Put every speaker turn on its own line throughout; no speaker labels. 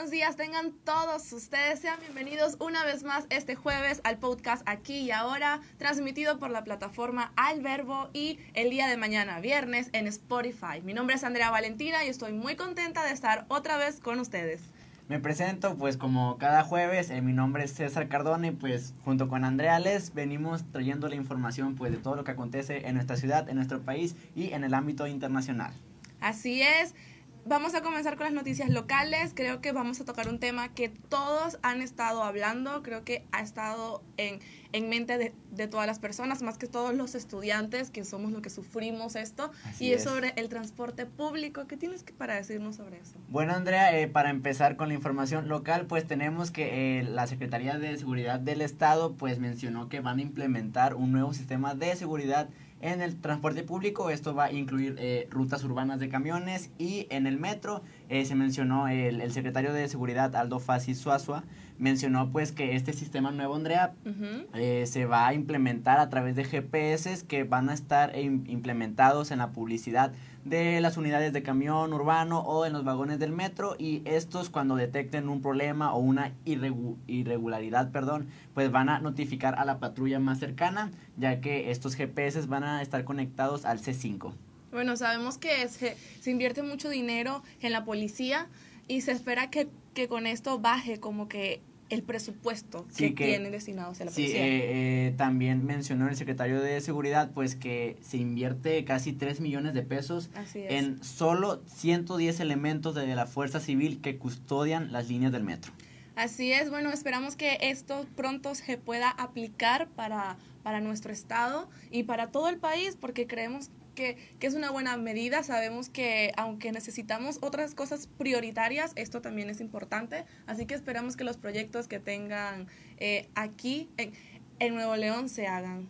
buenos días tengan todos ustedes. Sean bienvenidos una vez más este jueves al podcast Aquí y Ahora, transmitido por la plataforma Al Verbo y el día de mañana, viernes, en Spotify. Mi nombre es Andrea Valentina y estoy muy contenta de estar otra vez con ustedes.
Me presento, pues como cada jueves, eh, mi nombre es César Cardone, pues junto con Andrea Les venimos trayendo la información pues de todo lo que acontece en nuestra ciudad, en nuestro país y en el ámbito internacional.
Así es. Vamos a comenzar con las noticias locales. Creo que vamos a tocar un tema que todos han estado hablando. Creo que ha estado en, en mente de, de todas las personas, más que todos los estudiantes, que somos los que sufrimos esto.
Así
y es.
es.
sobre el transporte público. ¿Qué tienes que para decirnos sobre eso?
Bueno, Andrea, eh, para empezar con la información local, pues tenemos que eh, la Secretaría de Seguridad del Estado pues mencionó que van a implementar un nuevo sistema de seguridad en el transporte público. Esto va a incluir eh, rutas urbanas de camiones y en el metro eh, se mencionó el, el secretario de Seguridad Aldo Fassi Suazua mencionó pues que este sistema nuevo, Andrea, eh, se va a implementar a través de GPS que van a estar im- implementados en la publicidad de las unidades de camión urbano o en los vagones del metro y estos cuando detecten un problema o una irregu- irregularidad, perdón, pues van a notificar a la patrulla más cercana, ya que estos GPS van a estar conectados al C5.
Bueno, sabemos que se, se invierte mucho dinero en la policía y se espera que, que con esto baje como que el presupuesto
Sí,
que,
que-
tienen destinados a la
Sí,
policía.
eh, eh, también mencionó el secretario de Seguridad pues que se invierte casi 3 millones de pesos en solo 110 elementos de la Fuerza Civil que custodian las líneas del metro.
Así es, bueno, esperamos que esto pronto se pueda aplicar para, para nuestro estado y para todo el país, porque creemos que, que es una buena medida. Sabemos que aunque necesitamos otras cosas prioritarias, esto también es importante. Así que esperamos que los proyectos que tengan eh, aquí en, en Nuevo León se hagan.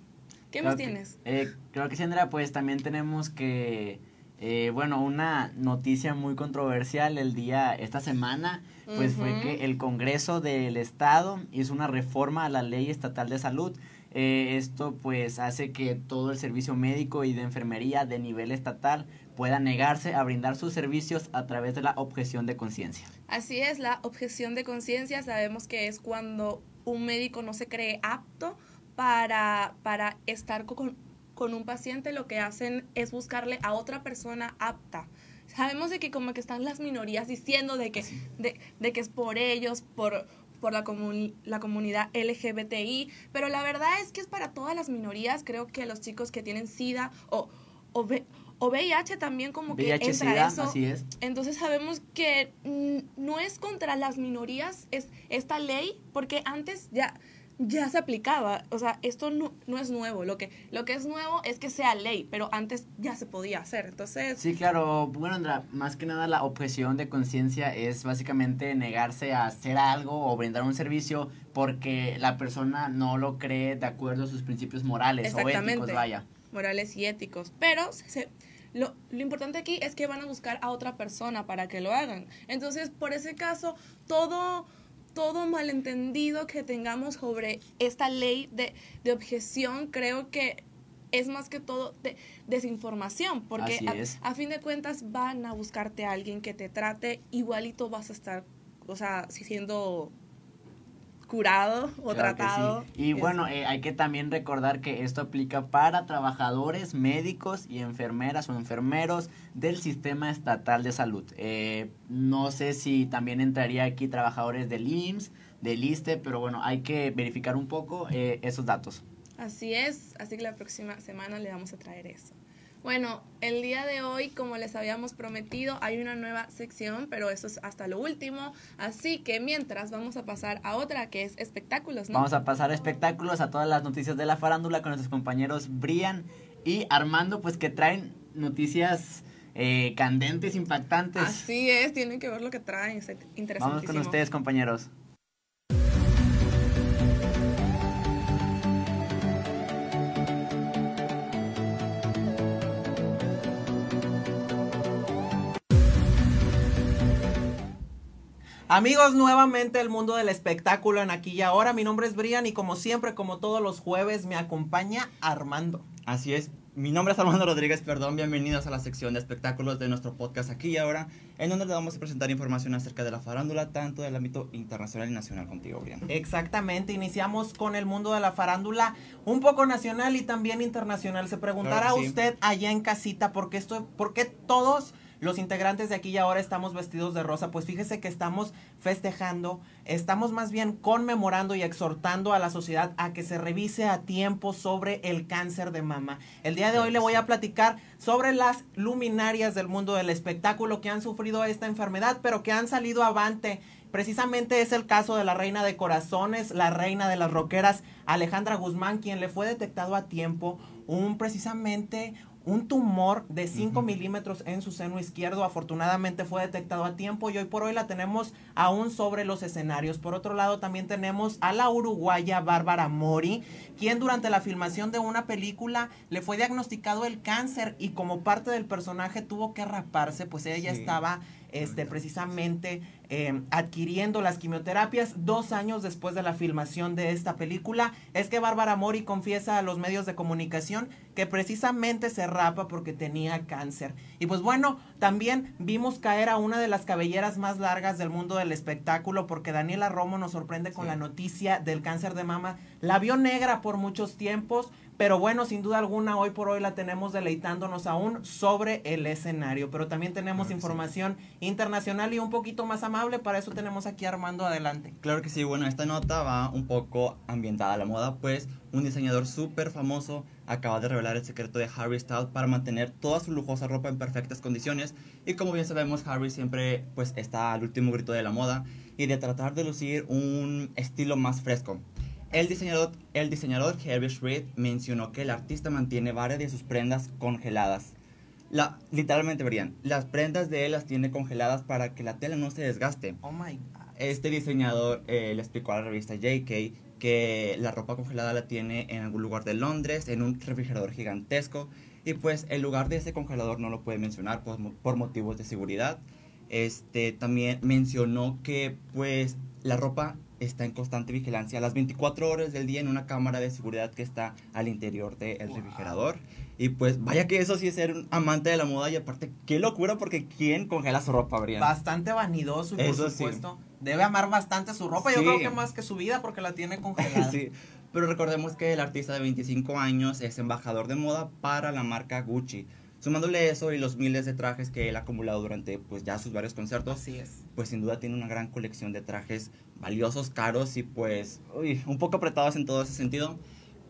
¿Qué más
Creo que-
tienes?
eh, creo que sí, Andrea, pues también tenemos que, eh, bueno, una noticia muy controversial el día, esta semana, pues fue
Ujú.
que el Congreso del Estado hizo una reforma a la Ley Estatal de Salud. Eh, esto pues hace que todo el servicio médico y de enfermería de nivel estatal pueda negarse a brindar sus servicios a través de la objeción de conciencia.
Así es, la objeción de conciencia sabemos que es cuando un médico no se cree apto para, para estar con, con un paciente, lo que hacen es buscarle a otra persona apta. Sabemos de que como que están las minorías diciendo de que, de, de que es por ellos, por, por la, comuni- la comunidad LGBTI, pero la verdad es que es para todas las minorías. Creo que los chicos que tienen SIDA o, o, o VIH también como que entra
SIDA,
eso.
así es.
Entonces sabemos que no es contra las minorías es esta ley, porque antes ya, ya se aplicaba. O sea, esto no, no es nuevo. Lo que, lo que es nuevo es que sea ley, pero antes ya se podía hacer. Entonces,
Sí, claro. Bueno, Andra, más que nada la objeción de conciencia es básicamente negarse a hacer algo o brindar un servicio porque la persona no lo cree de acuerdo a sus principios morales o éticos, vaya.
morales y éticos. Pero se- lo, lo importante aquí es que van a buscar a otra persona para que lo hagan. Entonces, por ese caso, todo, todo malentendido que tengamos sobre esta ley de, de objeción, creo que es más que todo de, desinformación, porque a, a fin de cuentas van a buscarte a alguien que te trate igualito vas a estar, o sea, si siendo curado o
Claro
tratado.
sí. Y
Es-
bueno, eh, hay que también recordar que esto aplica para trabajadores, médicos y enfermeras o enfermeros del sistema estatal de salud. Eh, no sé si también entraría aquí trabajadores del IMSS, del ISTE, pero bueno, hay que verificar un poco eh, esos datos.
Así es, así que la próxima semana le vamos a traer eso. Bueno, el día de hoy, como les habíamos prometido, hay una nueva sección, pero eso es hasta lo último. Así que mientras vamos a pasar a otra que es espectáculos, ¿no?
Vamos a pasar a espectáculos, a todas las noticias de la farándula con nuestros compañeros Brian y Armando, pues que traen noticias eh, candentes, impactantes.
Así es, tienen que ver lo que traen, es
Vamos con ustedes, compañeros.
Amigos, nuevamente el mundo del espectáculo en aquí y ahora. Mi nombre es Brian y como siempre, como todos los jueves, me acompaña Armando.
Así es.
Mi nombre es Armando Rodríguez, perdón, bienvenidos a la sección de espectáculos de nuestro podcast aquí y ahora, en donde le vamos a presentar información acerca de la farándula, tanto del ámbito internacional y nacional contigo, Brian.
Exactamente, iniciamos con el mundo de la farándula, un poco nacional y también internacional. Se preguntará
Claro que sí.
usted allá en casita por qué, esto, por qué todos los integrantes de aquí y ahora estamos vestidos de rosa. Pues fíjese que estamos festejando, estamos más bien conmemorando y exhortando a la sociedad a que se revise a tiempo sobre el cáncer de mama. El día de hoy le voy a platicar sobre las luminarias del mundo del espectáculo que han sufrido esta enfermedad, pero que han salido avante. Precisamente es el caso de la reina de corazones, la reina de las roqueras, Alejandra Guzmán, quien le fue detectado a tiempo un precisamente un tumor de 5 milímetros en su seno izquierdo. Afortunadamente fue detectado a tiempo y hoy por hoy la tenemos aún sobre los escenarios. Por otro lado, también tenemos a la uruguaya Bárbara Mori, quien durante la filmación de una película le fue diagnosticado el cáncer y como parte del personaje tuvo que raparse, pues ella
Sí.
estaba este, precisamente eh, adquiriendo las quimioterapias dos años después de la filmación de esta película. Es que Bárbara Mori confiesa a los medios de comunicación que precisamente se rapa porque tenía cáncer. Y pues bueno, también vimos caer a una de las cabelleras más largas del mundo del espectáculo porque Daniela Romo nos sorprende con
Sí.
la noticia del cáncer de mama. La vio negra por muchos tiempos, pero bueno, sin duda alguna, hoy por hoy la tenemos deleitándonos aún sobre el escenario. Pero también tenemos
sí.
información internacional y un poquito más amable. Para eso tenemos aquí Armando adelante.
Claro que sí, bueno, esta nota va un poco ambientada a la moda, pues un diseñador súper famoso acaba de revelar el secreto de Harry Styles para mantener toda su lujosa ropa en perfectas condiciones y como bien sabemos Harry siempre pues está al último grito de la moda y de tratar de lucir un estilo más fresco. El diseñador, el diseñador Harry Reid mencionó que el artista mantiene varias de sus prendas congeladas. La, literalmente verían, las prendas de él las tiene congeladas para que la tela no se desgaste.
Oh my God.
Este diseñador eh, le explicó a la revista JK que la ropa congelada la tiene en algún lugar de Londres, en un refrigerador gigantesco, y pues el lugar de ese congelador no lo puede mencionar por, por motivos de seguridad. Este también mencionó que pues la ropa está en constante vigilancia las 24 horas del día en una cámara de seguridad que está al interior del
Wow.
refrigerador. Y pues vaya que eso sí es ser un amante de la moda y aparte qué locura porque ¿quién congela su ropa, Brian?
Bastante vanidoso por
Eso sí.
supuesto debe amar bastante su ropa. Yo
Sí.
creo que más que su vida porque la tiene congelada.
Sí, pero recordemos que el artista de 25 años es embajador de moda para la marca Gucci. Sumándole eso y los miles de trajes que él ha acumulado durante pues ya sus varios conciertos,
Así es.
pues sin duda tiene una gran colección de trajes valiosos, caros y pues uy, un poco apretados en todo ese sentido.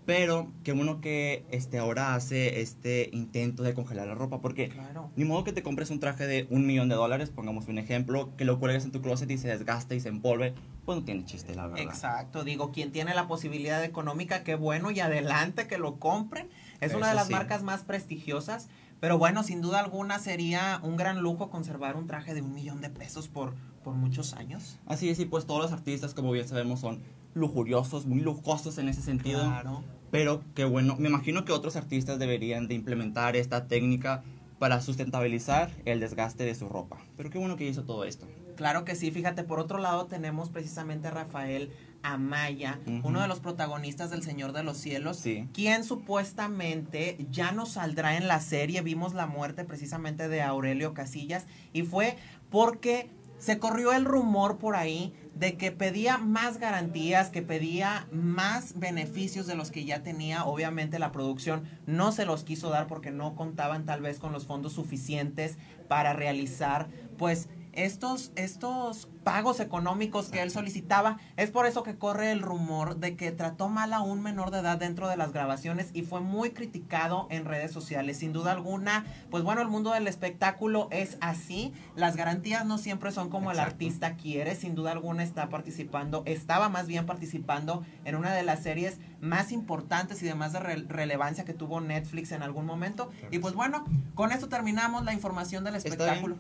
Pero qué bueno que este ahora hace este intento de congelar la ropa porque
Claro.
ni modo que te compres un traje de un millón de dólares, pongamos un ejemplo, que lo cuelgues en tu closet y se desgaste y se empolve, pues no tiene chiste la verdad.
Exacto, digo, quien tiene la posibilidad económica, qué bueno y adelante que lo compren. Es una de
Eso
las
sí.
marcas más prestigiosas, pero bueno, sin duda alguna sería un gran lujo conservar un traje de un millón de pesos por, por muchos años.
Así es, y pues todos los artistas, como bien sabemos, son lujuriosos, muy lujosos en ese sentido.
Claro.
Pero qué bueno, me imagino que otros artistas deberían de implementar esta técnica para sustentabilizar el desgaste de su ropa. Pero qué bueno que hizo todo esto.
Claro que sí, fíjate, por otro lado tenemos precisamente a Rafael Amaya, uno de los protagonistas del Señor de los Cielos,
Sí.
quien supuestamente ya no saldrá en la serie. Vimos la muerte precisamente de Aurelio Casillas y fue porque se corrió el rumor por ahí de que pedía más garantías, que pedía más beneficios de los que ya tenía. Obviamente la producción no se los quiso dar porque no contaban tal vez con los fondos suficientes para realizar pues estos, estos pagos económicos que él solicitaba. Es por eso que corre el rumor de que trató mal a un menor de edad dentro de las grabaciones y fue muy criticado en redes sociales. Sin duda alguna, pues bueno, el mundo del espectáculo es así. Las garantías no siempre son como el artista quiere. Sin duda alguna está participando, estaba más bien participando en una de las series más importantes y de más de re- relevancia que tuvo Netflix en algún momento. Y pues bueno, con esto terminamos la información del espectáculo.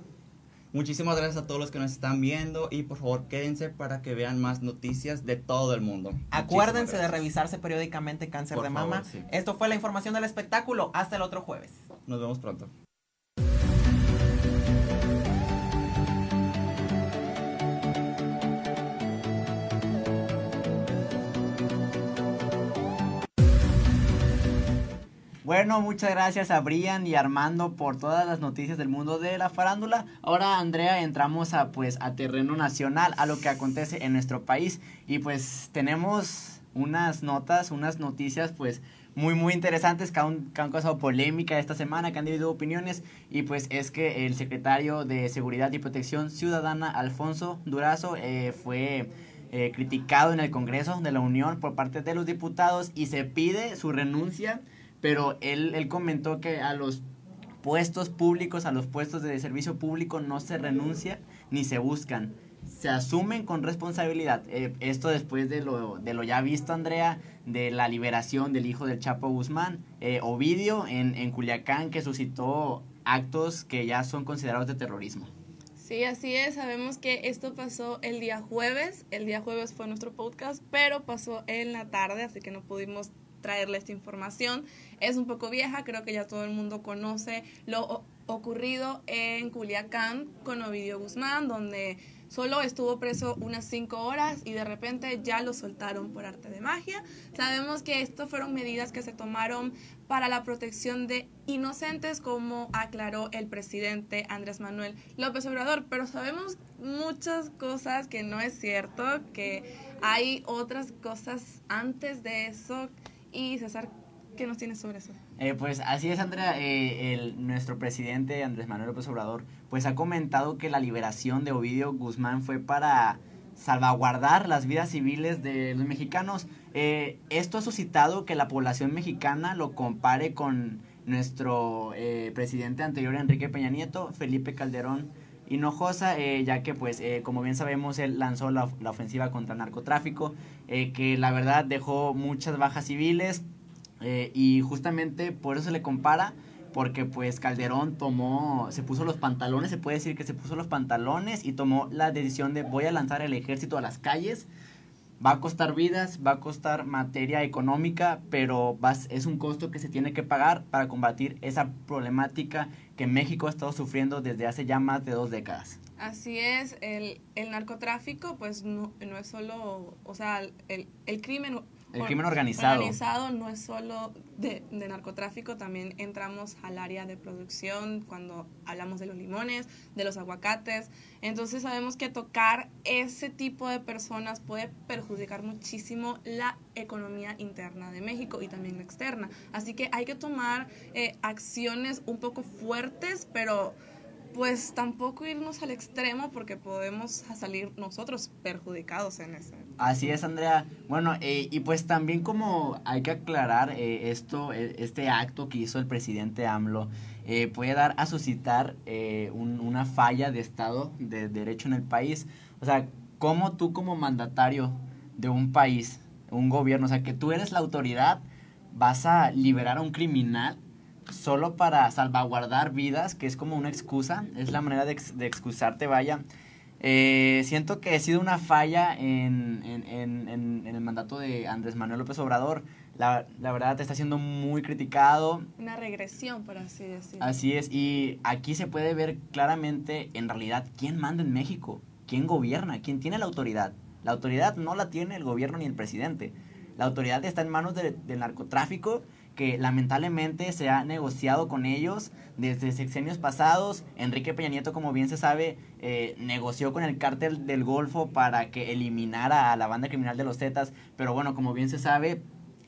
Muchísimas gracias a todos los que nos están viendo y por favor quédense para que vean más noticias de todo el mundo.
Acuérdense de revisarse periódicamente cáncer
Por
de
favor,
mama.
sí.
Esto fue la información del espectáculo. Hasta el otro jueves.
Nos vemos pronto.
Bueno, muchas gracias a Brian y Armando por todas las noticias del mundo de la farándula. Ahora, Andrea, entramos a pues a terreno nacional, a lo que acontece en nuestro país y pues tenemos unas notas, unas noticias pues muy muy interesantes que han, que han causado polémica esta semana, que han dividido opiniones y pues es que el secretario de Seguridad y Protección Ciudadana, Alfonso Durazo, eh, fue eh, criticado en el Congreso de la Unión por parte de los diputados y se pide su renuncia, pero él, él comentó que a los puestos públicos, a los puestos de servicio público no se renuncia ni se buscan, se asumen con responsabilidad. Eh, esto después de lo, de lo ya visto, Andrea, de la liberación del hijo del Chapo Guzmán, eh, Ovidio, en, en Culiacán, que suscitó actos que ya son considerados de terrorismo.
Sí, así es. Sabemos que esto pasó el día jueves. El día jueves fue nuestro podcast, pero pasó en la tarde, así que no pudimos traerle esta información. Es un poco vieja, creo que ya todo el mundo conoce lo ocurrido en Culiacán con Ovidio Guzmán, donde solo estuvo preso unas cinco horas y de repente ya lo soltaron por arte de magia. Sabemos que esto fueron medidas que se tomaron para la protección de inocentes, como aclaró el presidente Andrés Manuel López Obrador, pero sabemos muchas cosas que no es cierto, que hay otras cosas antes de eso. Y César, ¿qué nos tienes sobre eso?
Eh, pues así es, Andrea. Eh, el, nuestro presidente Andrés Manuel López Obrador pues ha comentado que la liberación de Ovidio Guzmán fue para salvaguardar las vidas civiles de los mexicanos. Eh, esto ha suscitado que la población mexicana lo compare con nuestro eh, presidente anterior Enrique Peña Nieto, Felipe Calderón Hinojosa, eh, ya que pues eh, como bien sabemos él lanzó la, ofensiva contra el narcotráfico, eh, que la verdad dejó muchas bajas civiles, eh, y justamente por eso se le compara, porque pues Calderón tomó, se puso los pantalones, se puede decir que se puso los pantalones y tomó la decisión de voy a lanzar el ejército a las calles. Va a costar vidas, va a costar materia económica, pero va, es un costo que se tiene que pagar para combatir esa problemática que México ha estado sufriendo desde hace ya más de dos décadas.
Así es, el, el narcotráfico pues no, no es solo, o sea, el, el crimen
El crimen organizado.
organizado no es solo de, de narcotráfico, también entramos al área de producción cuando hablamos de los limones, de los aguacates. Entonces sabemos que tocar ese tipo de personas puede perjudicar muchísimo la economía interna de México y también la externa. Así que hay que tomar eh, acciones un poco fuertes, pero pues tampoco irnos al extremo porque podemos salir nosotros perjudicados en ese.
Así es, Andrea. Bueno, eh, y pues también como hay que aclarar eh, esto, eh, este acto que hizo el presidente AMLO, eh, puede dar a suscitar eh, un- una falla de Estado de Derecho en el país. O sea, ¿cómo tú como mandatario de un país, un gobierno, o sea, que tú eres la autoridad, vas a liberar a un criminal solo para salvaguardar vidas, que es como una excusa, es la manera de, ex- de excusarte, vaya. Eh, siento que ha sido una falla en, en, en, el mandato de Andrés Manuel López Obrador. La, la verdad está siendo muy criticado.
Una regresión, por así decirlo.
Así es, y aquí se puede ver claramente en realidad quién manda en México, quién gobierna, quién tiene la autoridad. La autoridad no la tiene el gobierno ni el presidente. La autoridad está en manos de- del narcotráfico que lamentablemente se ha negociado con ellos desde sexenios pasados. Enrique Peña Nieto, como bien se sabe, eh, negoció con el cártel del Golfo para que eliminara a la banda criminal de los Zetas, pero bueno, como bien se sabe,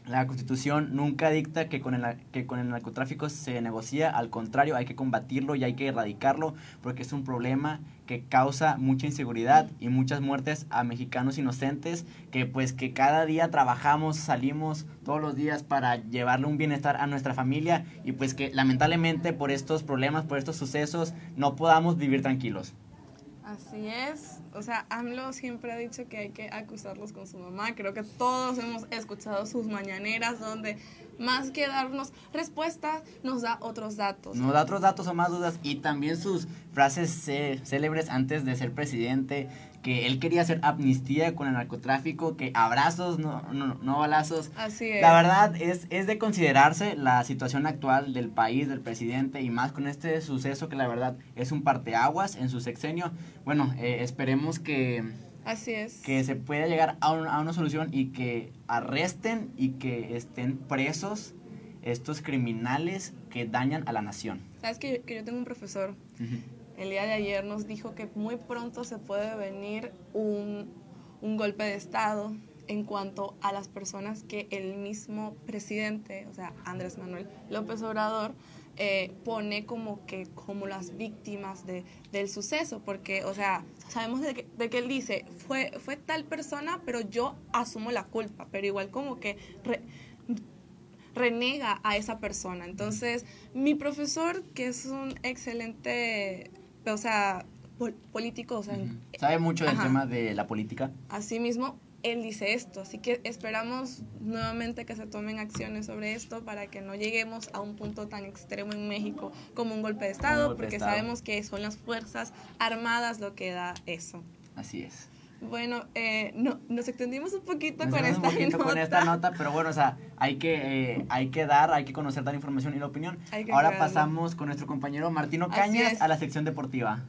la Constitución nunca dicta que con, el, que con el narcotráfico se negocia, al contrario, hay que combatirlo y hay que erradicarlo porque es un problema que causa mucha inseguridad y muchas muertes a mexicanos inocentes que pues que cada día trabajamos, salimos todos los días para llevarle un bienestar a nuestra familia y pues que lamentablemente por estos problemas, por estos sucesos no podamos vivir tranquilos.
Así es. O sea, AMLO siempre ha dicho que hay que acusarlos con su mamá. Creo que todos hemos escuchado sus mañaneras donde más que darnos respuestas, nos da otros datos.
Nos da otros datos o más dudas y también sus frases célebres antes de ser presidente, que él quería hacer amnistía con el narcotráfico, que abrazos, no, no, no balazos.
Así es.
La verdad es, es de considerarse la situación actual del país, del presidente y más con este suceso que la verdad es un parteaguas en su sexenio. Bueno, eh, esperemos que,
Así es.
que se pueda llegar a, un- a una solución y que arresten y que estén presos estos criminales que dañan a la nación.
Sabes que, que yo tengo un profesor, el día de ayer nos dijo que muy pronto se puede venir un, un golpe de Estado en cuanto a las personas que el mismo presidente, o sea, Andrés Manuel López Obrador, eh, pone como que como las víctimas de, del suceso, porque, o sea, sabemos de que, de que, él dice, fue, fue tal persona, pero yo asumo la culpa, pero igual como que re, renega a esa persona. Entonces, mi profesor, que es un excelente, o sea, pol político, o sea, uh
-huh. sabe mucho del ajá, tema de la política.
Así mismo, él dice esto, así que esperamos nuevamente que se tomen acciones sobre esto para que no lleguemos a un punto tan extremo en México como un golpe de Estado, golpe porque de estado. sabemos que son las Fuerzas Armadas lo que da eso.
Así es.
Bueno, eh, no, nos extendimos un poquito, con esta,
un poquito
nota.
con esta nota, pero bueno, o sea, hay que, eh, hay que dar, hay que conocer la información y la opinión. Ahora crearlo. pasamos con nuestro compañero Martino Cañas a la sección deportiva.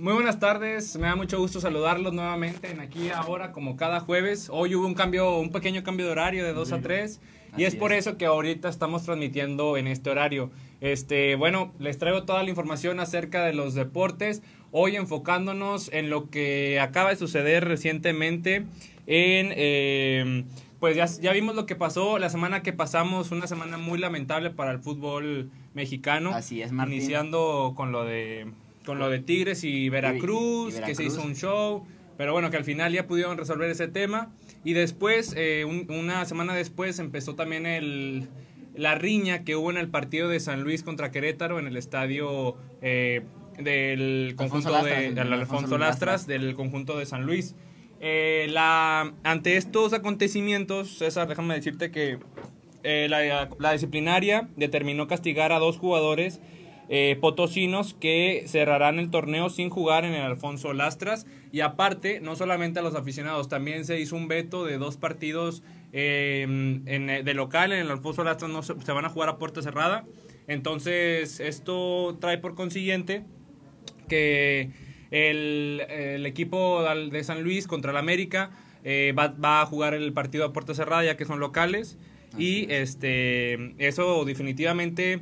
Muy buenas tardes, me da mucho gusto saludarlos nuevamente en aquí ahora como cada jueves. Hoy hubo un cambio, un pequeño cambio de horario de 2 sí. a 3 y es por eso que ahorita estamos transmitiendo en este horario. Este, bueno, les traigo toda la información acerca de los deportes, hoy enfocándonos en lo que acaba de suceder recientemente en eh, pues ya, ya, vimos lo que pasó la semana que pasamos, una semana muy lamentable para el fútbol mexicano.
Así es, Martín.
Iniciando con lo de con lo de Tigres y Veracruz, y, y Veracruz, que se hizo un show, pero bueno, que al final ya pudieron resolver ese tema. Y después, eh, un, una semana después, empezó también el, la riña que hubo en el partido de San Luis contra Querétaro en el estadio eh, del conjunto Alfonso de, de, Alfonso, Alfonso Lastras, del conjunto de San Luis. Eh, la, ante estos acontecimientos, César, déjame decirte que eh, la, la disciplinaria determinó castigar a dos jugadores eh, potosinos que cerrarán el torneo sin jugar en el Alfonso Lastras. Y aparte, no solamente a los aficionados, también se hizo un veto de dos partidos eh, en, de local en el Alfonso Lastras, no se, se, van a jugar a puerta cerrada. Entonces, esto trae por consiguiente que el, el equipo de San Luis contra el América eh, va, va, a jugar el partido a puerta cerrada ya que son locales. Así y es. este eso definitivamente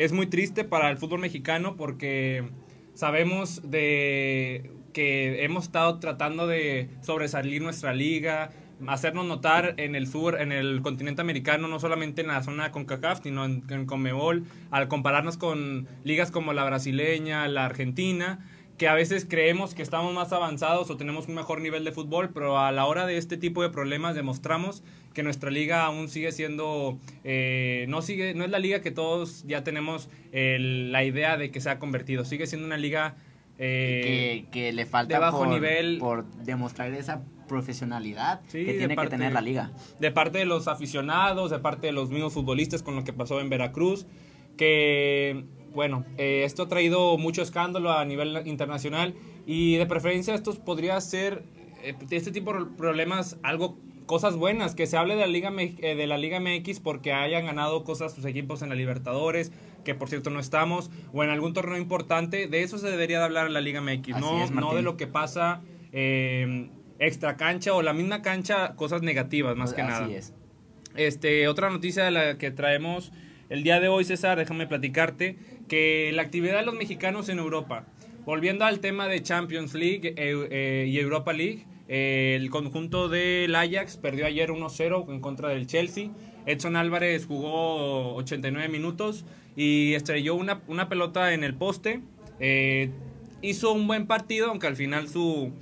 es muy triste para el fútbol mexicano porque sabemos de que hemos estado tratando de sobresalir nuestra liga, hacernos notar en el sur, en el continente americano, no solamente en la zona de CONCACAF, sino en, en al compararnos con ligas como la brasileña, la argentina, que a veces creemos que estamos más avanzados o tenemos un mejor nivel de fútbol, pero a la hora de este tipo de problemas demostramos que nuestra liga aún sigue siendo, eh, no, sigue, no es la liga que todos ya tenemos la idea de que se ha convertido, sigue siendo una liga
eh, que, que, le falta
de bajo
por,
nivel
por demostrar esa profesionalidad sí, que tiene parte, que tener la liga.
De parte de los aficionados, de parte de los mismos futbolistas con lo que pasó en Veracruz, que bueno, eh, esto ha traído mucho escándalo a nivel internacional y de preferencia esto podría ser eh, este tipo de problemas algo cosas buenas, que se hable de la Liga eh, de la Liga MX porque hayan ganado cosas sus equipos en la Libertadores, que por cierto no estamos, o en algún torneo importante, de eso se debería de hablar en la Liga MX, no, es, no de lo que pasa eh, extra cancha o la misma cancha, cosas negativas más que
Así
nada.
Es.
Este, otra noticia de la que traemos el día de hoy, César, déjame platicarte que la actividad de los mexicanos en Europa, volviendo al tema de Champions League eh, eh, y Europa League, eh, el conjunto del Ajax perdió ayer 1-0 en contra del Chelsea. Edson Álvarez jugó 89 minutos y estrelló una, una pelota en el poste. hizo un buen partido, aunque al final su,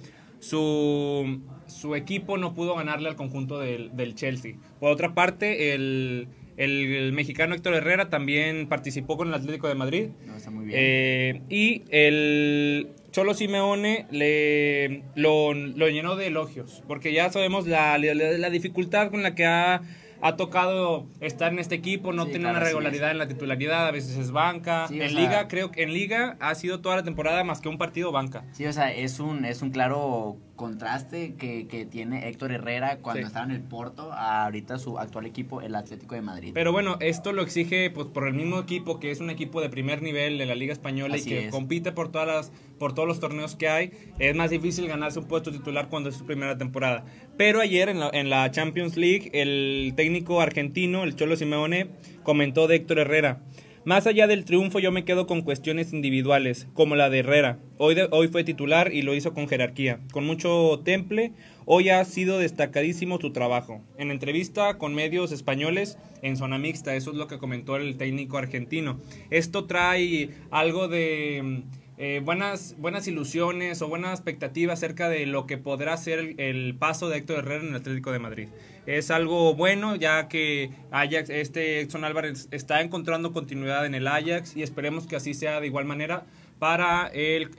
su, su equipo no pudo ganarle al conjunto del, del Chelsea. Por otra parte, el, el, el, mexicano Héctor Herrera también participó con el Atlético de Madrid.
No, está muy bien.
Eh, y el Cholo Simeone le, lo, lo, llenó de elogios, porque ya sabemos la, la, la dificultad con la que ha, ha, tocado estar en este equipo, no sí, tiene claro, una regularidad sí en la titularidad, a veces es banca. Sí, en sea, Liga, creo que en Liga ha sido toda la temporada más que un partido banca.
Sí, o sea, es un, es un claro contraste que, que, tiene Héctor Herrera cuando estaba en el Porto a ahorita su actual equipo, el Atlético de Madrid.
Pero bueno, esto lo exige pues por el mismo equipo que es un equipo de primer nivel de la Liga Española y que compite por todas las por todos los torneos que hay. Es más difícil ganarse un puesto titular cuando es su primera temporada. Pero ayer en la, Champions League el técnico argentino, el Cholo Simeone, comentó de Héctor Herrera más allá del triunfo yo me quedo con cuestiones individuales, como la de Herrera. Hoy, hoy fue titular y lo hizo con jerarquía, con mucho temple. Hoy ha sido destacadísimo su trabajo. En entrevista con medios españoles en zona mixta, eso es lo que comentó el técnico argentino. Esto trae algo de eh, buenas, buenas ilusiones o buenas expectativas acerca de lo que podrá ser el, paso de Héctor Herrera en el Atlético de Madrid. Es algo bueno ya que Ajax, este Exxon Álvarez está encontrando continuidad en el Ajax y esperemos que así sea de igual manera para el,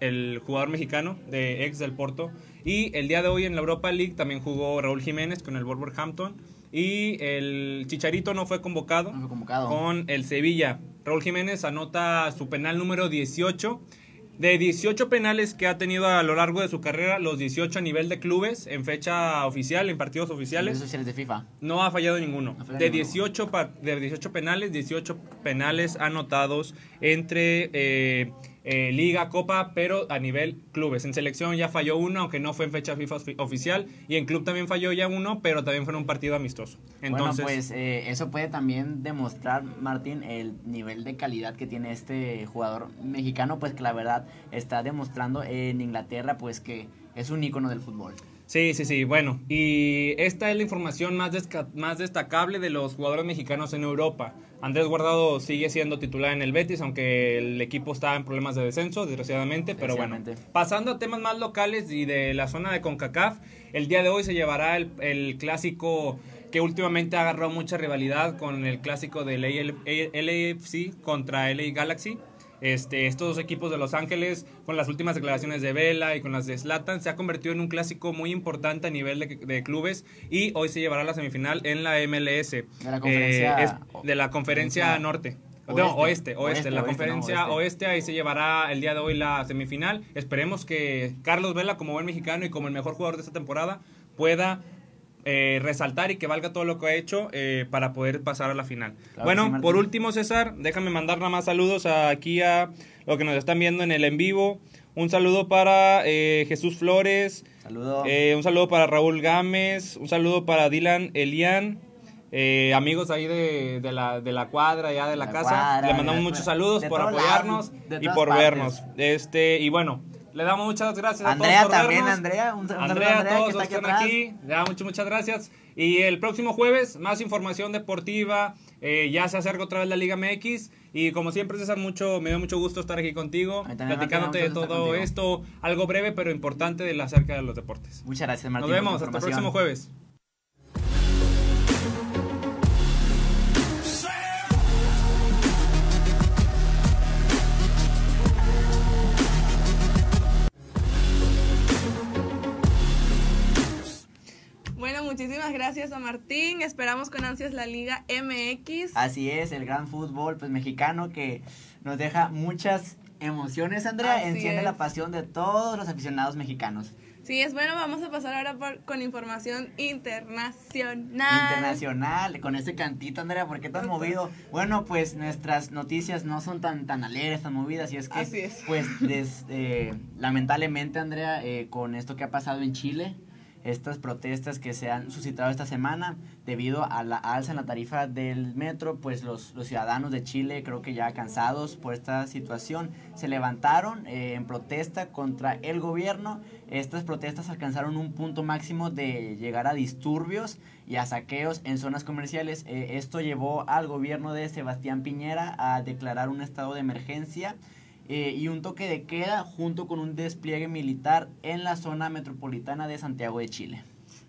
el, jugador mexicano de ex del Porto. Y el día de hoy en la Europa League también jugó Raúl Jiménez con el Wolverhampton. Y el Chicharito no fue convocado,
no fue convocado.
con el Sevilla. Raúl Jiménez anota su penal número 18. De 18 penales que ha tenido a lo largo de su carrera, los 18 a nivel de clubes, en fecha oficial, en partidos oficiales.
de FIFA.
No ha fallado ninguno. de, 18 de 18 penales, 18 penales anotados entre eh, eh, Liga, Copa, pero a nivel clubes. En selección ya falló uno, aunque no fue en fecha FIFA oficial. Y en club también falló ya uno, pero también fue en un partido amistoso. Entonces,
bueno, pues eh, eso puede también demostrar, Martín, el nivel de calidad que tiene este jugador mexicano, pues que la verdad está demostrando en Inglaterra, pues que es un ícono del fútbol.
Sí, sí, sí. Bueno, y esta es la información más, más destacable de los jugadores mexicanos en Europa. Andrés Guardado sigue siendo titular en el Betis, aunque el equipo está en problemas de descenso, desgraciadamente. Pero bueno, pasando a temas más locales y de la zona de CONCACAF, el día de hoy se llevará el, el clásico que últimamente ha agarrado mucha rivalidad con el clásico del LAFC contra LA Galaxy. Este, estos dos equipos de Los Ángeles, con las últimas declaraciones de Vela y con las de Slatan, se ha convertido en un clásico muy importante a nivel de, clubes y hoy se llevará la semifinal en la MLS. De
la conferencia,
eh, de la conferencia norte. no, oeste, oeste, la conferencia oeste. ahí se llevará el día de hoy la semifinal. Esperemos que Carlos Vela, como buen mexicano y como el mejor jugador de esta temporada, pueda eh, resaltar y que valga todo lo que ha hecho eh, para poder pasar a la final. bueno, por último, César, déjame mandar nada más saludos aquí a lo que nos están viendo en el en vivo. Un saludo para eh, Jesús Flores. un saludo para Raúl Gámez. Un saludo para Dylan Elian. amigos ahí de, la, de la cuadra, ya de la, casa. Le mandamos muchos saludos por apoyarnos y por vernos. Este, y bueno, le damos muchas gracias
a
Andrea
todos también, Andrea. Un,
Andrea, a todos los que están aquí. Le damos muchas, muchas gracias. Y el próximo jueves, más información deportiva. Eh, ya se acerca otra vez la Liga MX. Y como siempre, César, mucho, me dio mucho gusto estar aquí contigo, platicándote de todo esto. Algo breve, pero importante de la acerca de los deportes.
Muchas gracias, Martín.
Nos vemos, hasta el próximo jueves.
Muchísimas gracias a Martín. Esperamos con ansias la Liga MX.
Así es, el gran fútbol pues mexicano que nos deja muchas emociones, Andrea. Enciende la pasión de todos los aficionados mexicanos.
Sí, es bueno, vamos a pasar ahora por, con información internacional.
Internacional, con ese cantito, Andrea, ¿por qué tan movido? Bueno, pues nuestras noticias no son tan, tan alegres, tan movidas, y es que,
Así es.
pues, eh, lamentablemente, Andrea, eh, con esto que ha pasado en Chile, estas protestas que se han suscitado esta semana debido a la alza en la tarifa del metro, pues los, los ciudadanos de Chile creo que ya cansados por esta situación se levantaron eh, en protesta contra el gobierno. Estas protestas alcanzaron un punto máximo de llegar a disturbios y a saqueos en zonas comerciales. Eh, esto llevó al gobierno de Sebastián Piñera a declarar un estado de emergencia eh, y un toque de queda junto con un despliegue militar en la zona metropolitana de Santiago de Chile.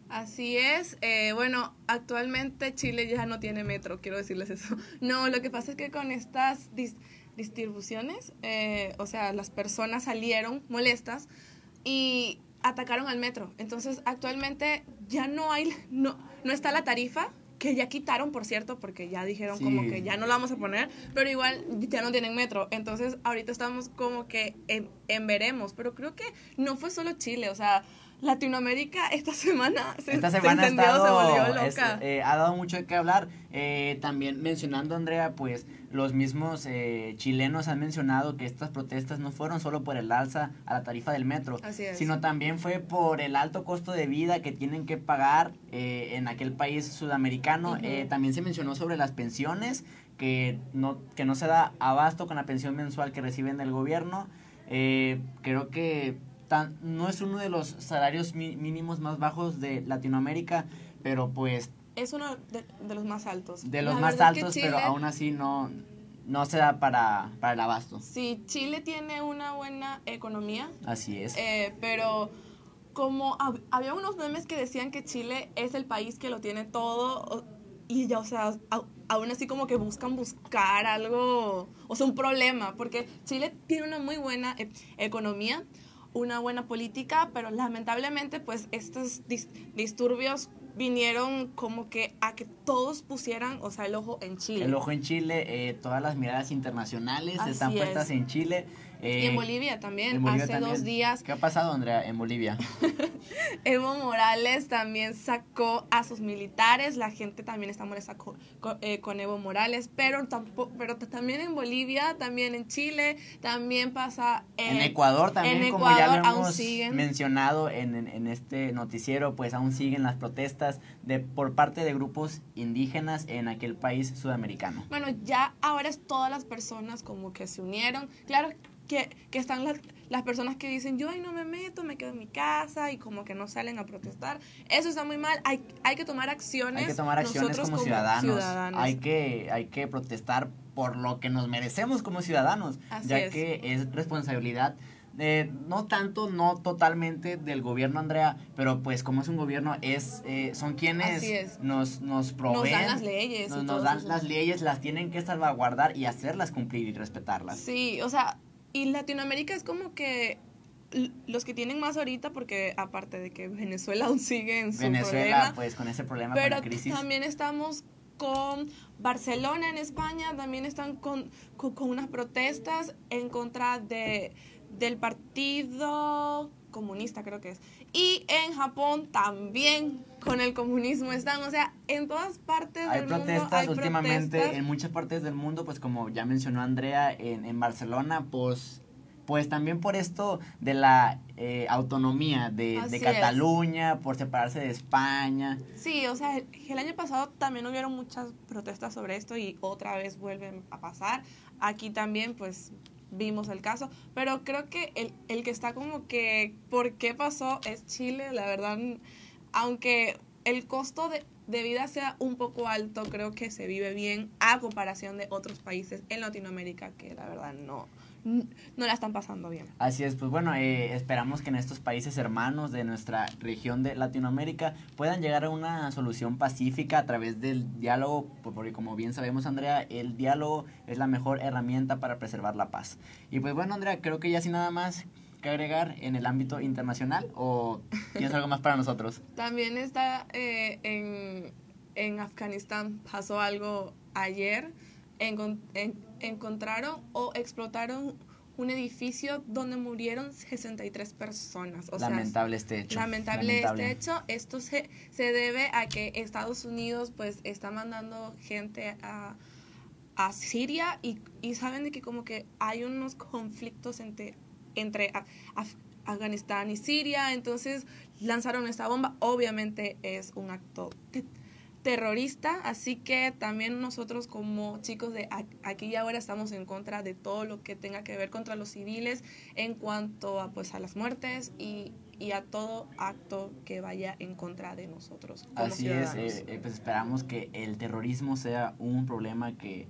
Así es. Eh, bueno, actualmente Chile ya no tiene metro, quiero decirles eso. No, lo que pasa es que con estas distribuciones, eh, o sea, las personas salieron molestas y atacaron al metro. Entonces, actualmente ya no hay, no, no está la tarifa que ya quitaron, por cierto, porque ya dijeron como que ya no la vamos a poner, pero igual ya no tienen metro. Entonces, ahorita estamos como que en, en veremos, pero creo que no fue solo Chile, o sea, Latinoamérica esta semana se,
esta semana se, volvió loca. Eh, ha dado mucho de qué hablar. Eh, también mencionando, Andrea, pues los mismos eh, chilenos han mencionado que estas protestas no fueron solo por el alza a la tarifa del metro, sino también fue por el alto costo de vida que tienen que pagar en aquel país sudamericano. también se mencionó sobre las pensiones, que no, que no se da abasto con la pensión mensual que reciben del gobierno. creo que no es uno de los salarios mínimos más bajos de Latinoamérica, pero pues...
Es uno de, los más altos.
De los más altos, pero aún así no, no se da para, para el abasto.
Sí, Chile tiene una buena economía.
Así es.
Eh, pero como había unos memes que decían que Chile es el país que lo tiene todo y ya, o sea, aún así como que buscan buscar algo, o sea, un problema, porque Chile tiene una muy buena e, economía, una buena política, pero lamentablemente pues estos disturbios vinieron como que a que todos pusieran, o sea, el ojo en Chile.
El ojo en Chile, eh, todas las miradas internacionales están puestas en Chile
y en eh, Bolivia también, hace dos días.
¿Qué ha pasado, Andrea, en Bolivia?
Evo Morales también sacó a sus militares, la gente también está molesta con, eh, con, Evo Morales, pero, tampoco, pero también en Bolivia, también en Chile, también pasa
en, Ecuador también, como ya lo hemos mencionado en, en, este noticiero, pues aún siguen las protestas de por parte de grupos indígenas en aquel país sudamericano.
Bueno, ya ahora es todas las personas como que se unieron. Claro que, que están las, las, personas que dicen, yo ahí no me meto, me quedo en mi casa y como que no salen a protestar. Eso está muy mal. Hay, hay que tomar acciones.
Hay que tomar acciones como, ciudadanos. Hay, que, hay que protestar por lo que nos merecemos como ciudadanos, ya que es responsabilidad de no tanto, no totalmente del gobierno, Andrea, pero pues como es un gobierno, es eh, son quienes nos, nos proveen. Nos dan
las leyes.
Nos, dan las leyes, las tienen que salvaguardar y hacerlas cumplir y respetarlas.
Sí, o sea, y Latinoamérica es como que los que tienen más ahorita, porque aparte de que Venezuela aún sigue en su
Venezuela, pues con ese problema,
pero
con la crisis.
también estamos con Barcelona en España, también están con, con, unas protestas en contra de, del partido comunista, creo que es. Y en Japón también con el comunismo están, o sea, en todas partes
hay
del
protestas
mundo. Hay
últimamente en muchas partes del mundo, pues como ya mencionó Andrea, en, en Barcelona, pues, pues también por esto de la eh, autonomía de, de Cataluña, por separarse de España.
Sí, o sea, el, año pasado también hubieron muchas protestas sobre esto y otra vez vuelven a pasar. Aquí también, pues, vimos el caso, pero creo que el, el que está como que, ¿por qué pasó? Es Chile, la verdad aunque el costo de, vida sea un poco alto, creo que se vive bien a comparación de otros países en Latinoamérica que la verdad no, no la están pasando bien.
Así es, pues bueno, eh, esperamos que en estos países hermanos de nuestra región de Latinoamérica puedan llegar a una solución pacífica a través del diálogo, porque como bien sabemos, Andrea, el diálogo es la mejor herramienta para preservar la paz. Y pues bueno, Andrea, creo que ya sin nada más, que agregar en el ámbito internacional o tienes algo más para nosotros?
También está eh, en, en, Afganistán, pasó algo ayer, encontraron o explotaron un edificio donde murieron 63 personas.
O lamentable este hecho.
Lamentable, este hecho. Esto se, se debe a que Estados Unidos pues está mandando gente a, a Siria y, y saben de que como que hay unos conflictos entre entre Afganistán y Siria, entonces lanzaron esta bomba, obviamente es un acto terrorista, así que también nosotros como chicos de aquí y ahora estamos en contra de todo lo que tenga que ver contra los civiles en cuanto a pues a las muertes y, y a todo acto que vaya en contra de nosotros.
así es, eh, eh, pues esperamos que el terrorismo sea un problema que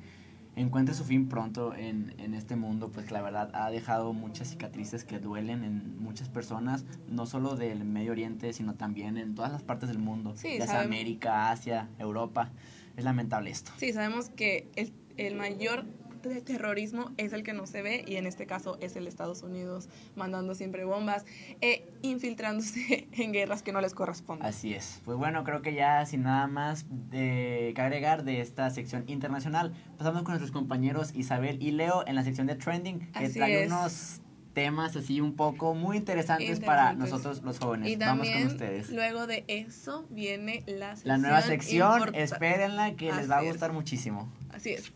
encuentre su fin pronto en, en, este mundo, pues la verdad ha dejado muchas cicatrices que duelen en muchas personas, no solo del Medio Oriente, sino también en todas las partes del mundo, ya sea América, Asia, Europa. Es lamentable esto.
Sí, sabemos que el, el mayor de terrorismo es el que no se ve y en este caso es el Estados Unidos mandando siempre bombas e infiltrándose en guerras que no les corresponden.
Así es. Pues bueno, creo que ya sin nada más de, que agregar de esta sección internacional, pasamos con nuestros compañeros Isabel y Leo en la sección de Trending, que trae unos temas así un poco muy interesantes, para nosotros los jóvenes.
Y Vamos con ustedes. Luego de eso viene la,
la nueva sección. Espérenla que les va a gustar muchísimo.
Así es.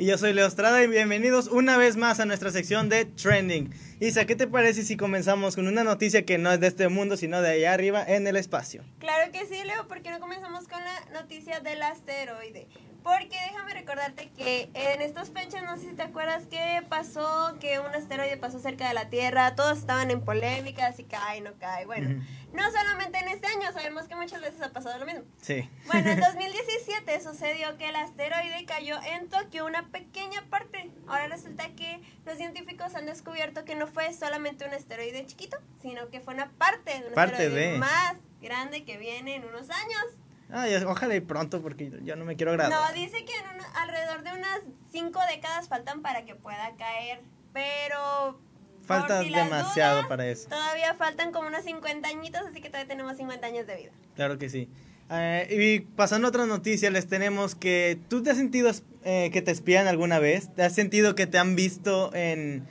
Y yo soy Leo Estrada y bienvenidos una vez más a nuestra sección de Trending. Isa, ¿qué te parece si comenzamos con una noticia que no es de este mundo, sino de allá arriba en el espacio?
Claro que sí, Leo, ¿por qué no comenzamos con la noticia del asteroide? Porque déjame recordarte que en estas fechas, no sé si te acuerdas que pasó, que un asteroide pasó cerca de la Tierra, todos estaban en polémica, si cae, no cae. Bueno, no solamente en este año, sabemos que muchas veces ha pasado lo mismo.
Sí.
Bueno, en 2017 sucedió que el asteroide cayó en Tokio, una pequeña parte. Ahora resulta que los científicos han descubierto que no fue solamente un asteroide chiquito, sino que fue una parte de un asteroide más grande que viene en unos años.
Ay, ojalá y pronto porque yo no me quiero graduar.
No, dice que en alrededor de unas cinco décadas faltan para que pueda caer, pero...
Falta demasiado para eso.
Todavía faltan como unos 50 añitos, así que todavía tenemos 50 años de vida.
Claro que sí. Eh, y pasando a otra noticia, les tenemos que... ¿Tú te has sentido eh, que te espían alguna vez? ¿Te has sentido que te han visto en...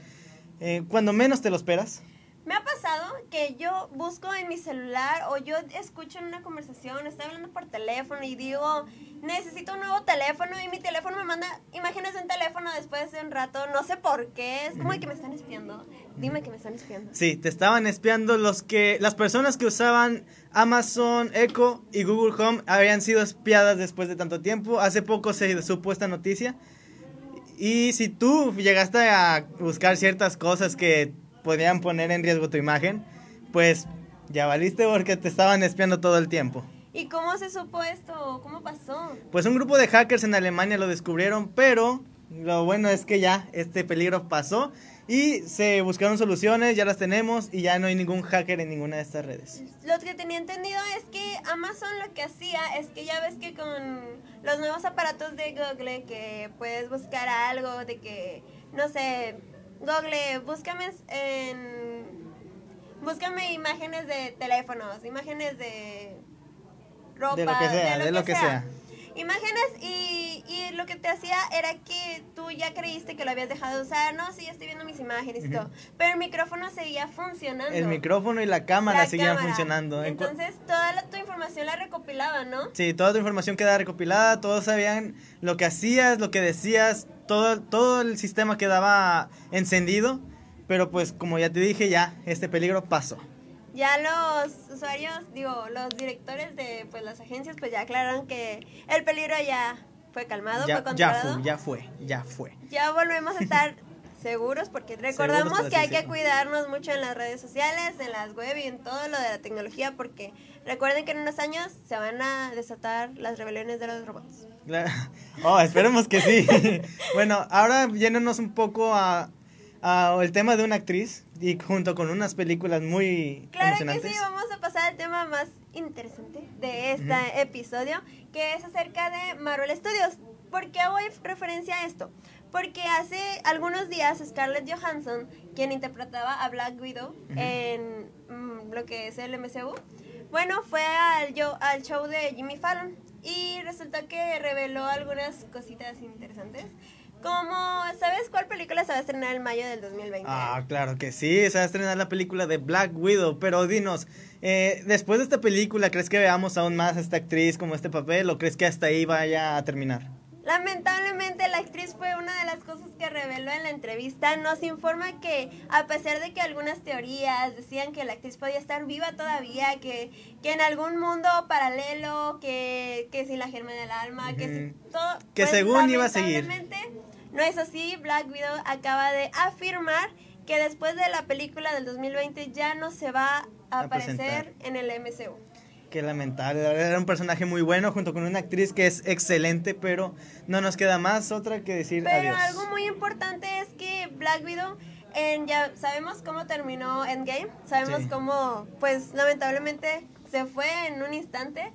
Eh, cuando menos te lo esperas?
Me ha pasado que yo busco en mi celular o yo escucho en una conversación, estoy hablando por teléfono y digo, necesito un nuevo teléfono y mi teléfono me manda imágenes de un teléfono después de un rato, no sé por qué, es como que me están espiando. Dime que me están espiando.
Sí, te estaban espiando los que las personas que usaban Amazon Echo y Google Home habían sido espiadas después de tanto tiempo. Hace poco se supo esta noticia. Y si tú llegaste a buscar ciertas cosas que podían poner en riesgo tu imagen, pues ya valiste porque te estaban espiando todo el tiempo.
¿Y cómo se supo esto? ¿Cómo pasó?
Pues un grupo de hackers en Alemania lo descubrieron, pero lo bueno es que ya este peligro pasó y se buscaron soluciones, ya las tenemos y ya no hay ningún hacker en ninguna de estas redes.
Lo que tenía entendido es que Amazon lo que hacía es que ya ves que con los nuevos aparatos de Google que puedes buscar algo de que, no sé, Google, búscame en... Búscame imágenes de teléfonos, imágenes de ropa,
de lo que sea. De lo, que, sea.
Imágenes y, y, lo que te hacía era que tú ya creíste que lo habías dejado de usar. No, sí, estoy viendo mis imágenes y todo. Pero el micrófono seguía funcionando.
El micrófono y la cámara seguían funcionando.
Entonces, toda tu información la recopilaba, ¿no?
Sí, toda tu información quedaba recopilada. Todos sabían lo que hacías, lo que decías todo, todo el sistema quedaba encendido, pero pues como ya te dije, ya este peligro pasó.
Ya los usuarios, digo, los directores de pues las agencias pues ya aclararon que el peligro ya fue calmado,
ya,
fue controlado.
Ya fue, ya fue,
ya volvemos a estar seguros porque recordamos que hay que cuidarnos mucho en las redes sociales, en las web y en todo lo de la tecnología porque recuerden que en unos años se van a desatar las rebeliones de los robots.
Oh, esperemos que sí. bueno, ahora yéndonos un poco a, el tema de una actriz y junto con unas películas muy
claro que sí, vamos a pasar al tema más interesante de este episodio, que es acerca de Marvel Studios. ¿Por qué hago referencia a esto? Porque hace algunos días Scarlett Johansson, quien interpretaba a Black Widow en mm, lo que es el MCU, bueno, fue al, al show de Jimmy Fallon y resulta que reveló algunas cositas interesantes. Como, ¿sabes cuál película se va a estrenar en mayo del 2020?
Ah, claro que sí, se va a estrenar la película de Black Widow, pero dinos, eh, después de esta película, ¿crees que veamos aún más a esta actriz como este papel o crees que hasta ahí vaya a terminar?
Lamentablemente la actriz fue una de las cosas que reveló en la entrevista. Nos informa que a pesar de que algunas teorías decían que la actriz podía estar viva todavía, que, que en algún mundo paralelo, que, que sin la germen del alma, que todo...
Que pues, según iba a seguir.
No es así, Black Widow acaba de afirmar que después de la película del 2020 ya no se va a, aparecer en el MCU.
Qué lamentable, era un personaje muy bueno junto con una actriz que es excelente, pero no nos queda más otra que decir
pero
adiós.
algo muy importante es que Black Widow en, ya sabemos cómo terminó Endgame, sabemos
Sí.
cómo, pues lamentablemente se fue en un instante.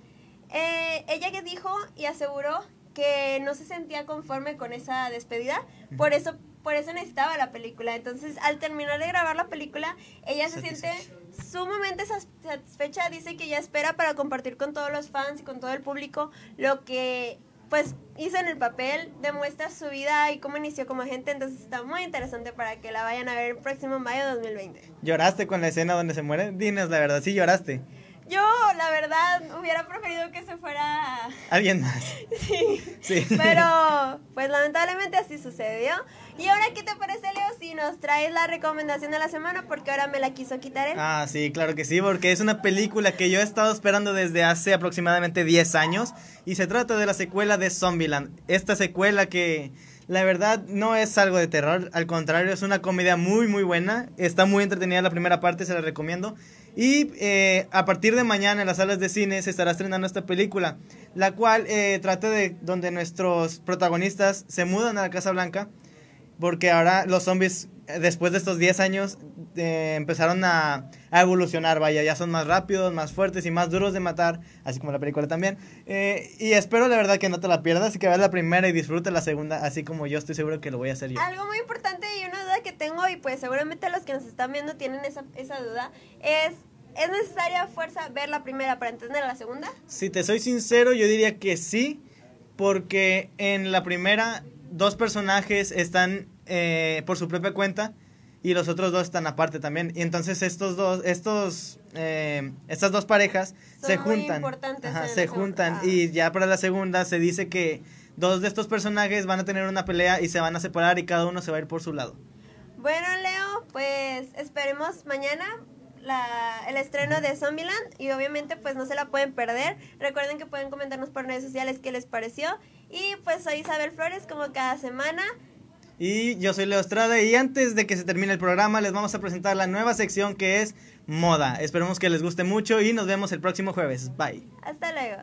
Eh, ella que dijo y aseguró que no se sentía conforme con esa despedida, por eso por eso necesitaba la película. Entonces, al terminar de grabar la película, ella se siente sumamente satisfecha, dice que ya espera para compartir con todos los fans y con todo el público lo que pues hizo en el papel, demuestra su vida y cómo inició como agente, entonces está muy interesante para que la vayan a ver el próximo mayo de 2020.
¿Lloraste con la escena donde se muere? Dinos la verdad, sí lloraste.
Yo, la verdad, hubiera preferido que se fuera...
Alguien más.
Sí.
Sí.
Pero, pues lamentablemente así sucedió. Y ahora, ¿qué te parece, Leo, si nos traes la recomendación de la semana? Porque ahora me la quiso quitar él.
Ah, sí, claro que sí, porque es una película que yo he estado esperando desde hace aproximadamente 10 años y se trata de la secuela de Zombieland. Esta secuela que la verdad no es algo de terror, al contrario, es una comedia muy muy buena, está muy entretenida la primera parte, se la recomiendo. Y eh, a partir de mañana en las salas de cine se estará estrenando esta película, la cual eh, trata de donde nuestros protagonistas se mudan a la Casa Blanca porque ahora los zombies, después de estos 10 años, eh, empezaron a, a evolucionar, vaya, ya son más rápidos, más fuertes y más duros de matar, así como la película también. Eh, y espero de verdad que no te la pierdas y que veas la primera y disfrutes la segunda, así como yo estoy seguro que lo voy a hacer yo.
Algo muy importante y una duda que tengo, y pues seguramente los que nos están viendo tienen esa, esa duda, es, ¿es necesaria fuerza ver la primera para entender la segunda?
Si te soy sincero, yo diría que sí, porque en la primera dos personajes están eh, por su propia cuenta y los otros dos están aparte también. Y entonces estos dos, estos, eh, estas dos parejas
Son
se juntan. Ajá, se juntan
Ah.
y ya para la segunda se dice que dos de estos personajes van a tener una pelea y se van a separar y cada uno se va a ir por su lado.
Bueno, Leo, pues esperemos mañana la, el estreno de Zombieland y obviamente pues no se la pueden perder. Recuerden que pueden comentarnos por redes sociales qué les pareció. Y pues soy Isabel Flores como cada semana.
Y yo soy Leo Estrada y antes de que se termine el programa les vamos a presentar la nueva sección que es moda. Esperemos que les guste mucho y nos vemos el próximo jueves. Bye.
Hasta luego.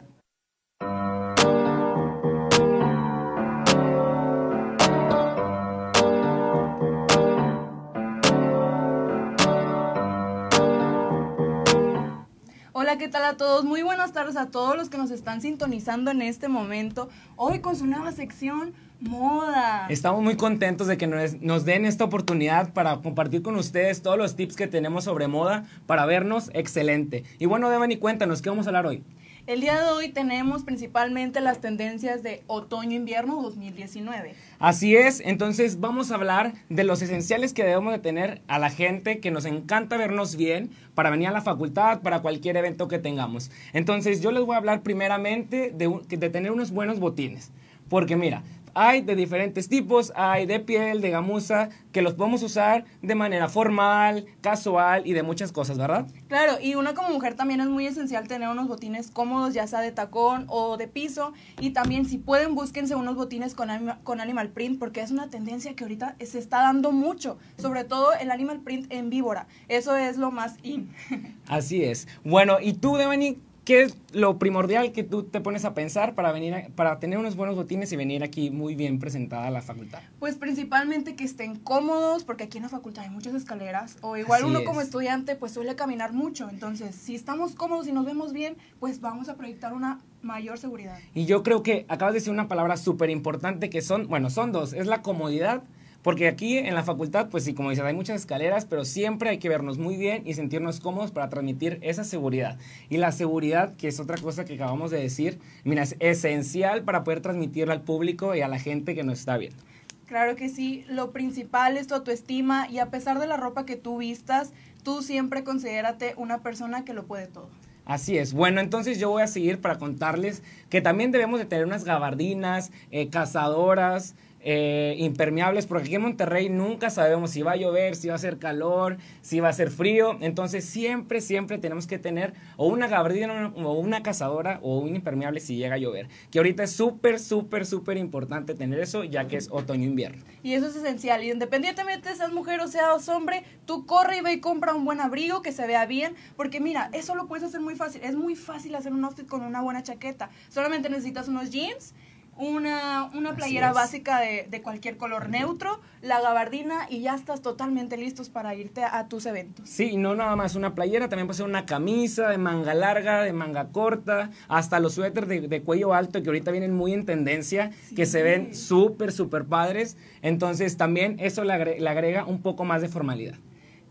¿Qué tal a todos? Muy buenas tardes a todos los que nos están sintonizando en este momento. Hoy con su nueva sección, moda.
Estamos muy contentos de que nos, nos den esta oportunidad para compartir con ustedes todos los tips que tenemos sobre moda para vernos excelente. Y bueno, Devani, cuéntanos, ¿qué vamos a hablar hoy?
El día de hoy tenemos principalmente las tendencias de otoño-invierno 2019.
Así es, entonces vamos a hablar de los esenciales que debemos de tener a la gente que nos encanta vernos bien para venir a la facultad, para cualquier evento que tengamos. Entonces yo les voy a hablar primeramente de, de tener unos buenos botines. Porque mira, hay de diferentes tipos, hay de piel, de gamuza, que los podemos usar de manera formal, casual y de muchas cosas, ¿verdad?
Claro, y uno como mujer también es muy esencial tener unos botines cómodos, ya sea de tacón o de piso. Y también si pueden, búsquense unos botines con, anima- con animal print, porque es una tendencia que ahorita se está dando mucho, sobre todo el animal print en víbora. Eso es lo más in.
Así es. Bueno, y tú, Devani, ¿qué es lo primordial que tú te pones a pensar para venir a- para tener unos buenos botines y venir aquí muy bien presentada a la facultad?
Pues principalmente que estén cómodos, porque aquí en la facultad hay muchas escaleras, o igual
Así
uno
es.
como estudiante pues suele caminar mucho, entonces si estamos cómodos y nos vemos bien, pues vamos a proyectar una mayor seguridad.
Y yo creo que acabas de decir una palabra súper importante que son, bueno, son dos, es la comodidad. Porque aquí en la facultad, pues sí, como dices, hay muchas escaleras, pero siempre hay que vernos muy bien y sentirnos cómodos para transmitir esa seguridad. Y la seguridad, que es otra cosa que acabamos de decir, mira, es esencial para poder transmitirla al público y a la gente que nos está viendo.
Claro que sí, lo principal es tu autoestima y a pesar de la ropa que tú vistas, tú siempre considérate una persona que lo puede todo.
Así es. Bueno, entonces yo voy a seguir para contarles que también debemos de tener unas gabardinas, eh, cazadoras, eh, impermeables, porque aquí en Monterrey nunca sabemos si va a llover, si va a hacer calor, si va a hacer frío. Entonces siempre, siempre tenemos que tener o una gabardina o una cazadora o un impermeable si llega a llover. Que ahorita es súper, súper, súper importante tener eso, ya que es otoño-invierno.
Y eso es esencial. Y independientemente de seas mujer o seas hombre, tú corre y ve y compra un buen abrigo que se vea bien. Porque mira, eso lo puedes hacer muy fácil. Es muy fácil hacer un outfit con una buena chaqueta. Solamente necesitas unos jeans una, una playera básica de, de, cualquier color neutro, la gabardina y ya estás totalmente listos para irte a, tus eventos.
Sí, no nada más una playera, también puede ser una camisa de manga larga, de manga corta, hasta los suéteres de, de cuello alto que ahorita vienen muy en tendencia, que se ven súper, súper padres. Entonces también eso le agrega un poco más de formalidad.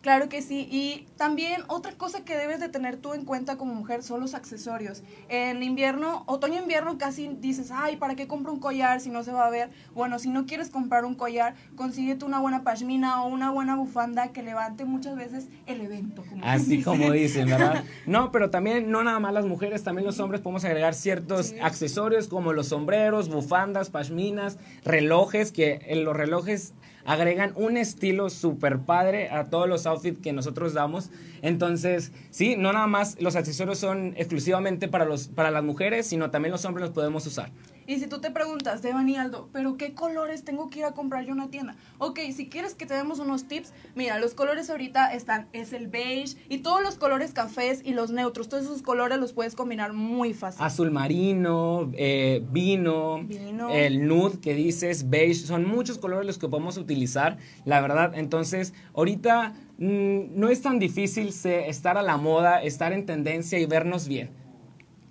Claro que sí. Y también otra cosa que debes de tener tú en cuenta como mujer son los accesorios. En invierno, otoño-invierno casi dices, ay, ¿para qué compro un collar si no se va a ver? Bueno, si no quieres comprar un collar, consíguete una buena pashmina o una buena bufanda que levante muchas veces el evento.
Así como dicen, ¿verdad? No, pero también, no nada más las mujeres, también los hombres podemos agregar ciertos accesorios como los sombreros, bufandas, pashminas, relojes, que en los relojes agregan un estilo súper padre a todos los outfits que nosotros damos. Entonces, sí, no nada más los accesorios son exclusivamente para, los, para las mujeres, sino también los hombres los podemos usar.
Y si tú te preguntas, Devan y Aldo, ¿pero qué colores tengo que ir a comprar yo una tienda? Ok, si quieres que te demos unos tips, mira, los colores ahorita están, es el beige y todos los colores cafés y los neutros, todos esos colores los puedes combinar muy fácil.
Azul marino, eh, vino, el nude que dices, beige, son muchos colores los que podemos utilizar, la verdad. Entonces, ahorita mm, no es tan difícil estar a la moda, estar en tendencia y vernos bien.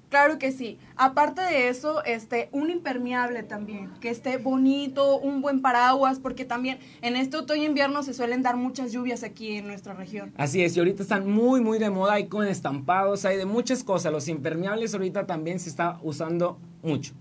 Claro que sí. Aparte de eso, este, un impermeable también, que esté bonito, un buen paraguas, porque también en este otoño e invierno se suelen dar muchas lluvias aquí en nuestra región.
Así es, y ahorita están muy, muy de moda, hay con estampados, hay de muchas cosas. Los impermeables ahorita también se está usando mucho.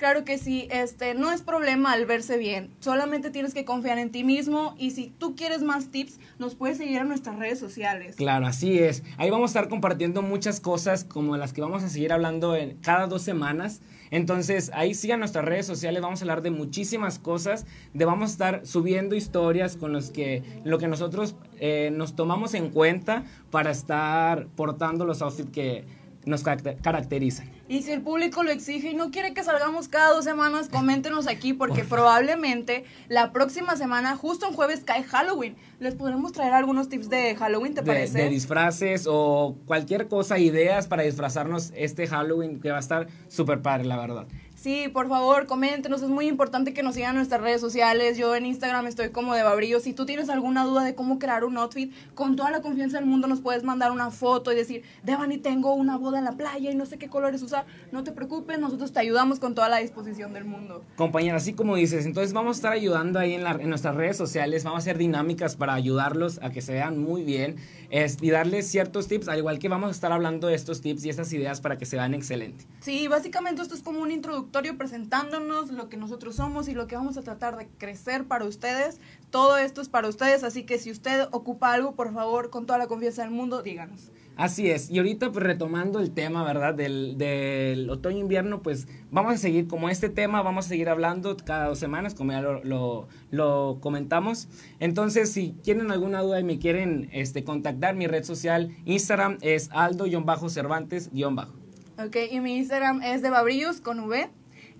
Claro que sí, este, no es problema al verse bien, solamente tienes que confiar en ti mismo y si tú quieres más tips, nos puedes seguir en nuestras redes sociales.
Claro, así es. Ahí vamos a estar compartiendo muchas cosas como las que vamos a seguir hablando en cada dos semanas. Entonces, ahí sigan nuestras redes sociales, vamos a hablar de muchísimas cosas, de vamos a estar subiendo historias con los que, lo que nosotros eh, nos tomamos en cuenta para estar portando los outfits que nos caracterizan.
Y si el público lo exige y no quiere que salgamos cada dos semanas, coméntenos aquí porque probablemente la próxima semana, justo en jueves, cae Halloween. Les podremos traer algunos tips de Halloween, ¿te parece?
De disfraces o cualquier cosa, ideas para disfrazarnos este Halloween que va a estar súper padre, la verdad.
Sí, por favor, coméntenos. Es muy importante que nos sigan en nuestras redes sociales. Yo en Instagram estoy como de Babrillo. Si tú tienes alguna duda de cómo crear un outfit, con toda la confianza del mundo nos puedes mandar una foto y decir, Devani, tengo una boda en la playa y no sé qué colores usar. No te preocupes, nosotros te ayudamos con toda la disposición del mundo.
Compañera, así como dices, entonces vamos a estar ayudando ahí en, en nuestras redes sociales. Vamos a hacer dinámicas para ayudarlos a que se vean muy bien y darles ciertos tips, al igual que vamos a estar hablando de estos tips y estas ideas para que se vean excelentes.
Sí, básicamente esto es como un presentándonos lo que nosotros somos y lo que vamos a tratar de crecer para ustedes. Todo esto es para ustedes, así que si usted ocupa algo, por favor, con toda la confianza del mundo, díganos.
Así es, y ahorita pues retomando el tema, ¿verdad? Del, del otoño-invierno, pues vamos a seguir como este tema, vamos a seguir hablando cada dos semanas, como ya lo, lo, lo comentamos. Entonces, si tienen alguna duda y me quieren este, contactar, mi red social Instagram es aldo-cervantes-bajo.
Ok, y mi Instagram es de Babrillos con V.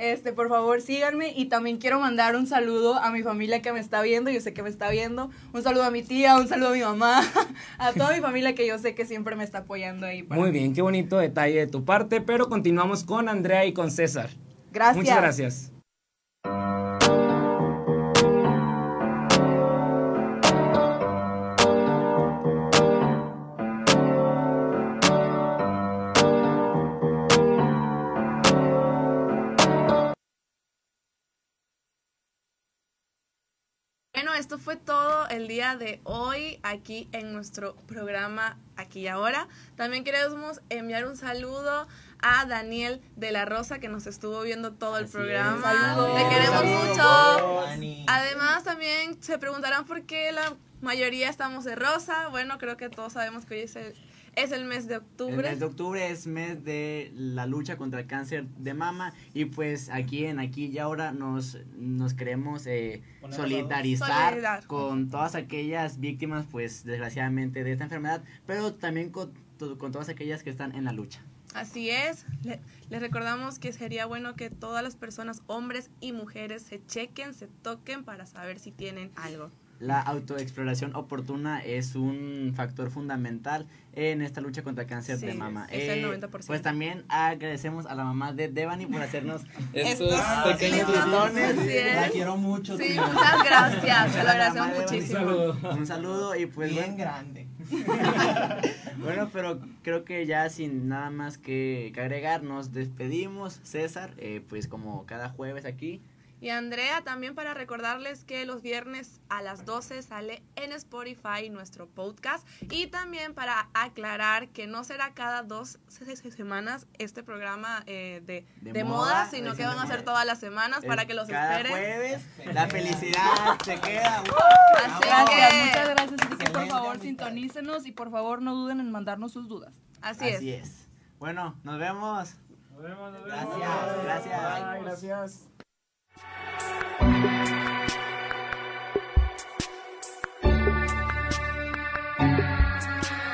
Este, por favor, síganme y también quiero mandar un saludo a mi familia que me está viendo, yo sé que me está viendo. Un saludo a mi tía, un saludo a mi mamá, a toda mi familia que yo sé que siempre me está apoyando ahí.
Muy bien, qué bonito detalle de tu parte, pero continuamos con Andrea y con César.
Gracias.
Muchas gracias.
Esto fue todo el día de hoy aquí en nuestro programa Aquí y Ahora. También queremos enviar un saludo a Daniel de la Rosa que nos estuvo viendo todo el programa. Saludos. Te queremos mucho. Además también se preguntarán por qué la mayoría estamos de rosa. Bueno, creo que todos sabemos que hoy es el
Es el mes de
El
octubre.
mes de octubre es mes de la lucha contra el cáncer de mama y pues aquí en aquí y ahora nos, nos queremos eh, solidarizar
Solidar.
con todas aquellas víctimas pues desgraciadamente de esta enfermedad, pero también con, con todas aquellas que están en la lucha.
Así es. Le- les recordamos que sería bueno que todas las personas, hombres y mujeres, se chequen, se toquen para saber si tienen algo.
La autoexploración oportuna es un factor fundamental en esta lucha contra el cáncer
Sí,
de mama.
es el 90%.
Pues también agradecemos a la mamá de Devani por hacernos
Estos
Estos
pequeños
lindos
botones.
así es.
La quiero mucho.
Sí,
tía.
muchas gracias. Se lo
La
agradecemos
mamá de Devani.
muchísimo.
un saludo y pues
Bien
bueno,
grande.
bueno, pero creo que ya sin nada más que, que agregar nos despedimos, César, eh, pues como cada jueves aquí.
Y Andrea, también para recordarles que los viernes a las 12 sale en Spotify nuestro podcast. Y también para aclarar que no será cada dos se- se- semanas este programa eh, de,
De
de
moda,
moda, sino
de
que van a ser todas las semanas para
Es
que los
cada
esperen.
jueves, la felicidad se queda.
Así
Gracias,
que-
muchas gracias. Así que por favor
amistad.
sintonícenos y por favor no duden en mandarnos sus dudas.
Así es.
Así es. Bueno, nos vemos.
Nos vemos, nos vemos.
Gracias, gracias.
Ay, gracias.
Música